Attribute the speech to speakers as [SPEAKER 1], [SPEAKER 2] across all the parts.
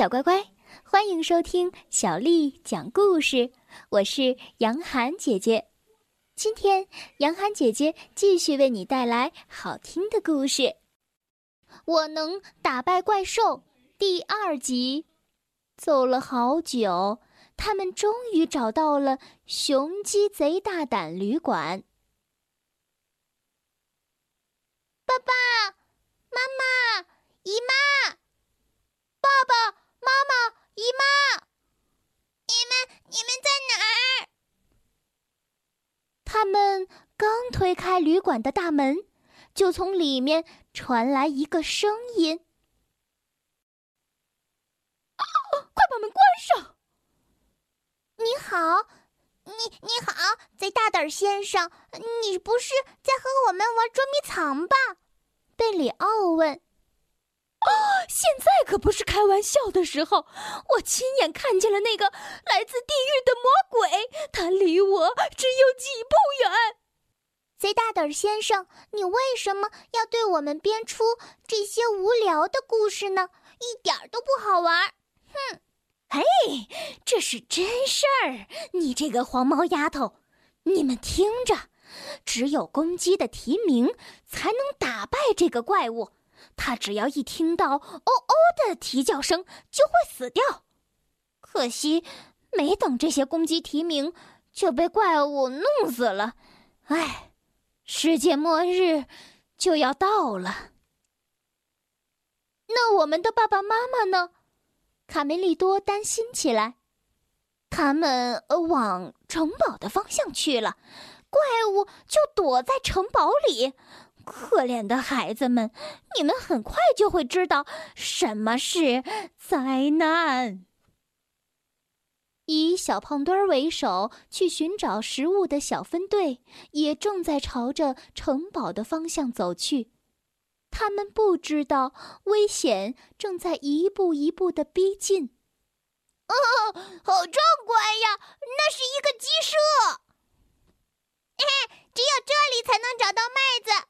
[SPEAKER 1] 小乖乖，欢迎收听小丽讲故事。我是杨涵姐姐，今天杨涵姐姐继续为你带来好听的故事。我能打败怪兽第二集，走了好久，他们终于找到了雄鸡贼大胆旅馆。
[SPEAKER 2] 爸爸妈妈、姨妈、爸爸妈妈、姨妈，你们你们在哪儿？
[SPEAKER 1] 他们刚推开旅馆的大门，就从里面传来一个声音：“
[SPEAKER 3] 啊，快把门关上！”
[SPEAKER 2] 你好，你你好，贼大胆先生，你不是在和我们玩捉迷藏吧？
[SPEAKER 1] 贝里奥问：“
[SPEAKER 3] 啊，现在可不是开玩笑的时候！我亲眼看见了那个来自地狱的魔鬼，他离我只有几步远。”
[SPEAKER 2] 贼大胆先生，你为什么要对我们编出这些无聊的故事呢？一点都不好玩！哼！
[SPEAKER 3] 嘿，这是真事儿！你这个黄毛丫头，你们听着。只有公鸡的啼鸣才能打败这个怪物，它只要一听到“哦哦”的啼叫声就会死掉。可惜，没等这些公鸡啼鸣，就被怪物弄死了。唉，世界末日就要到了。
[SPEAKER 1] 那我们的爸爸妈妈呢？卡梅利多担心起来。
[SPEAKER 3] 他们往城堡的方向去了。怪物就躲在城堡里，可怜的孩子们，你们很快就会知道什么是灾难。
[SPEAKER 1] 以小胖墩儿为首去寻找食物的小分队也正在朝着城堡的方向走去，他们不知道危险正在一步一步的逼近。
[SPEAKER 2] 哦，好壮观呀！那是一个鸡舍。嘿只有这里才能找到麦子，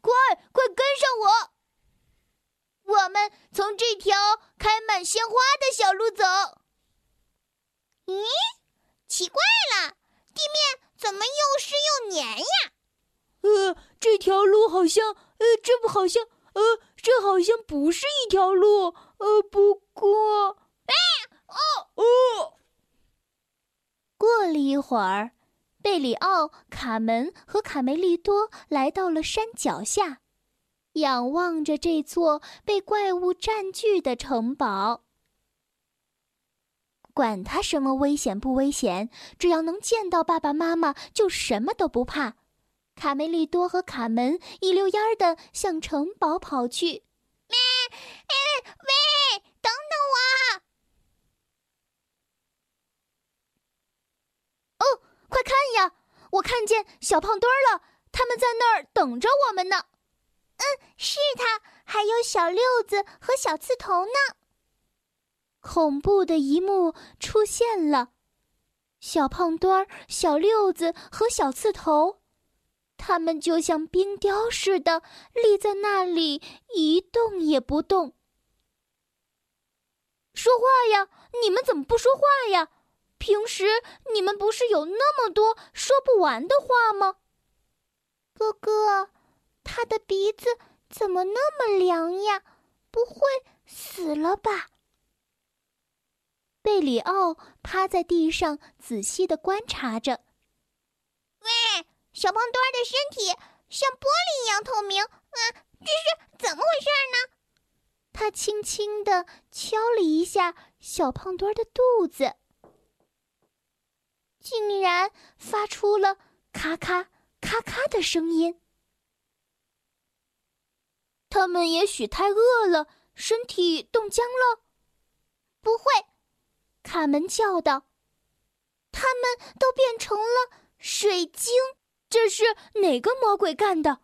[SPEAKER 2] 快快跟上我！我们从这条开满鲜花的小路走。咦，奇怪了，地面怎么又湿又黏呀？
[SPEAKER 3] 呃，这条路好像……呃，这不好像……呃，这好像不是一条路。呃，不过……
[SPEAKER 2] 哎，哦
[SPEAKER 3] 哦！
[SPEAKER 1] 过了一会儿。贝里奥、卡门和卡梅利多来到了山脚下，仰望着这座被怪物占据的城堡。管他什么危险不危险，只要能见到爸爸妈妈，就什么都不怕。卡梅利多和卡门一溜烟儿的向城堡跑去。
[SPEAKER 2] 喂，喂，等等我！
[SPEAKER 1] 哦快看呀！我看见小胖墩儿了，他们在那儿等着我们呢。
[SPEAKER 2] 嗯，是他，还有小六子和小刺头呢。
[SPEAKER 1] 恐怖的一幕出现了，小胖墩儿、小六子和小刺头，他们就像冰雕似的立在那里，一动也不动。说话呀！你们怎么不说话呀？平时你们不是有那么多说不完的话吗？
[SPEAKER 2] 哥哥，他的鼻子怎么那么凉呀？不会死了吧？
[SPEAKER 1] 贝里奥趴在地上仔细的观察着。
[SPEAKER 2] 喂，小胖墩儿的身体像玻璃一样透明，啊，这是怎么回事呢？
[SPEAKER 1] 他轻轻的敲了一下小胖墩儿的肚子。竟然发出了咔咔咔咔的声音。他们也许太饿了，身体冻僵了。
[SPEAKER 2] 不会，
[SPEAKER 1] 卡门叫道：“
[SPEAKER 2] 他们都变成了水晶。
[SPEAKER 1] 这是哪个魔鬼干的？”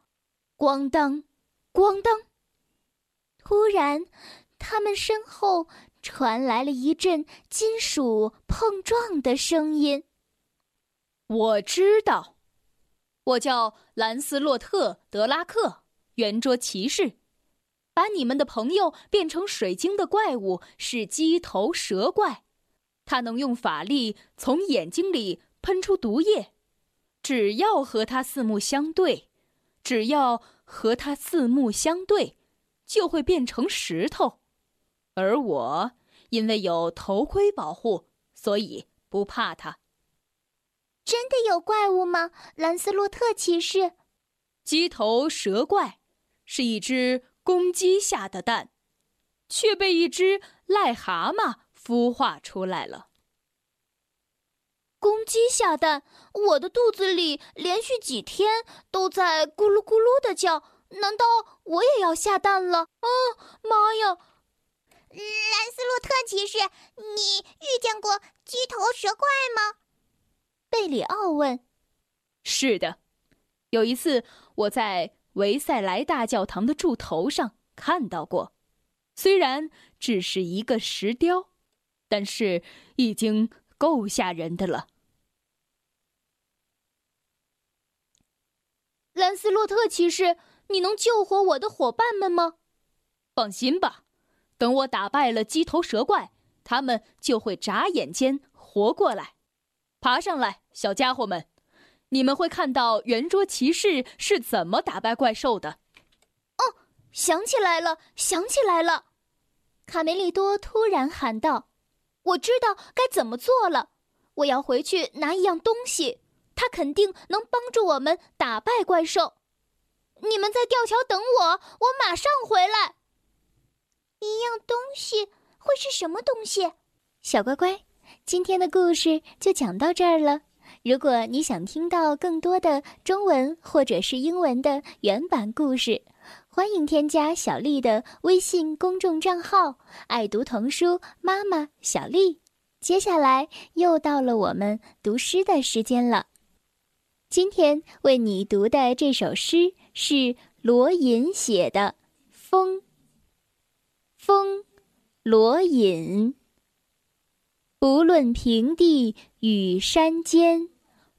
[SPEAKER 1] 咣当，咣当！突然，他们身后传来了一阵金属碰撞的声音。
[SPEAKER 4] 我知道，我叫兰斯洛特·德拉克，圆桌骑士，把你们的朋友变成水晶的怪物是鸡头蛇怪，它能用法力从眼睛里喷出毒液，只要和他四目相对，只要和它四目相对，就会变成石头。而我因为有头盔保护，所以不怕他。
[SPEAKER 2] 真的有怪物吗？兰斯洛特骑士，
[SPEAKER 4] 鸡头蛇怪是一只公鸡下的蛋，却被一只癞蛤蟆孵化出来了。
[SPEAKER 3] 公鸡下蛋，我的肚子里连续几天都在咕噜咕噜的叫，难道我也要下蛋了？啊，妈呀！
[SPEAKER 2] 兰斯洛特骑士，你遇见过鸡头蛇怪吗？
[SPEAKER 3] 贝里奥问：“
[SPEAKER 4] 是的，有一次我在维塞莱大教堂的柱头上看到过，虽然只是一个石雕，但是已经够吓人的了。”
[SPEAKER 3] 兰斯洛特骑士，你能救活我的伙伴们吗？
[SPEAKER 4] 放心吧，等我打败了鸡头蛇怪，他们就会眨眼间活过来。爬上来，小家伙们！你们会看到圆桌骑士是怎么打败怪兽的。
[SPEAKER 3] 哦，想起来了，想起来了！卡梅利多突然喊道：“我知道该怎么做了！我要回去拿一样东西，它肯定能帮助我们打败怪兽。你们在吊桥等我，我马上回来。
[SPEAKER 2] 一样东西会是什么东西？
[SPEAKER 1] 小乖乖。”今天的故事就讲到这儿了。如果你想听到更多的中文或者是英文的原版故事，欢迎添加小丽的微信公众账号“爱读童书妈妈小丽”。接下来又到了我们读诗的时间了。今天为你读的这首诗是罗隐写的《风》。风，罗隐。不论平地与山尖，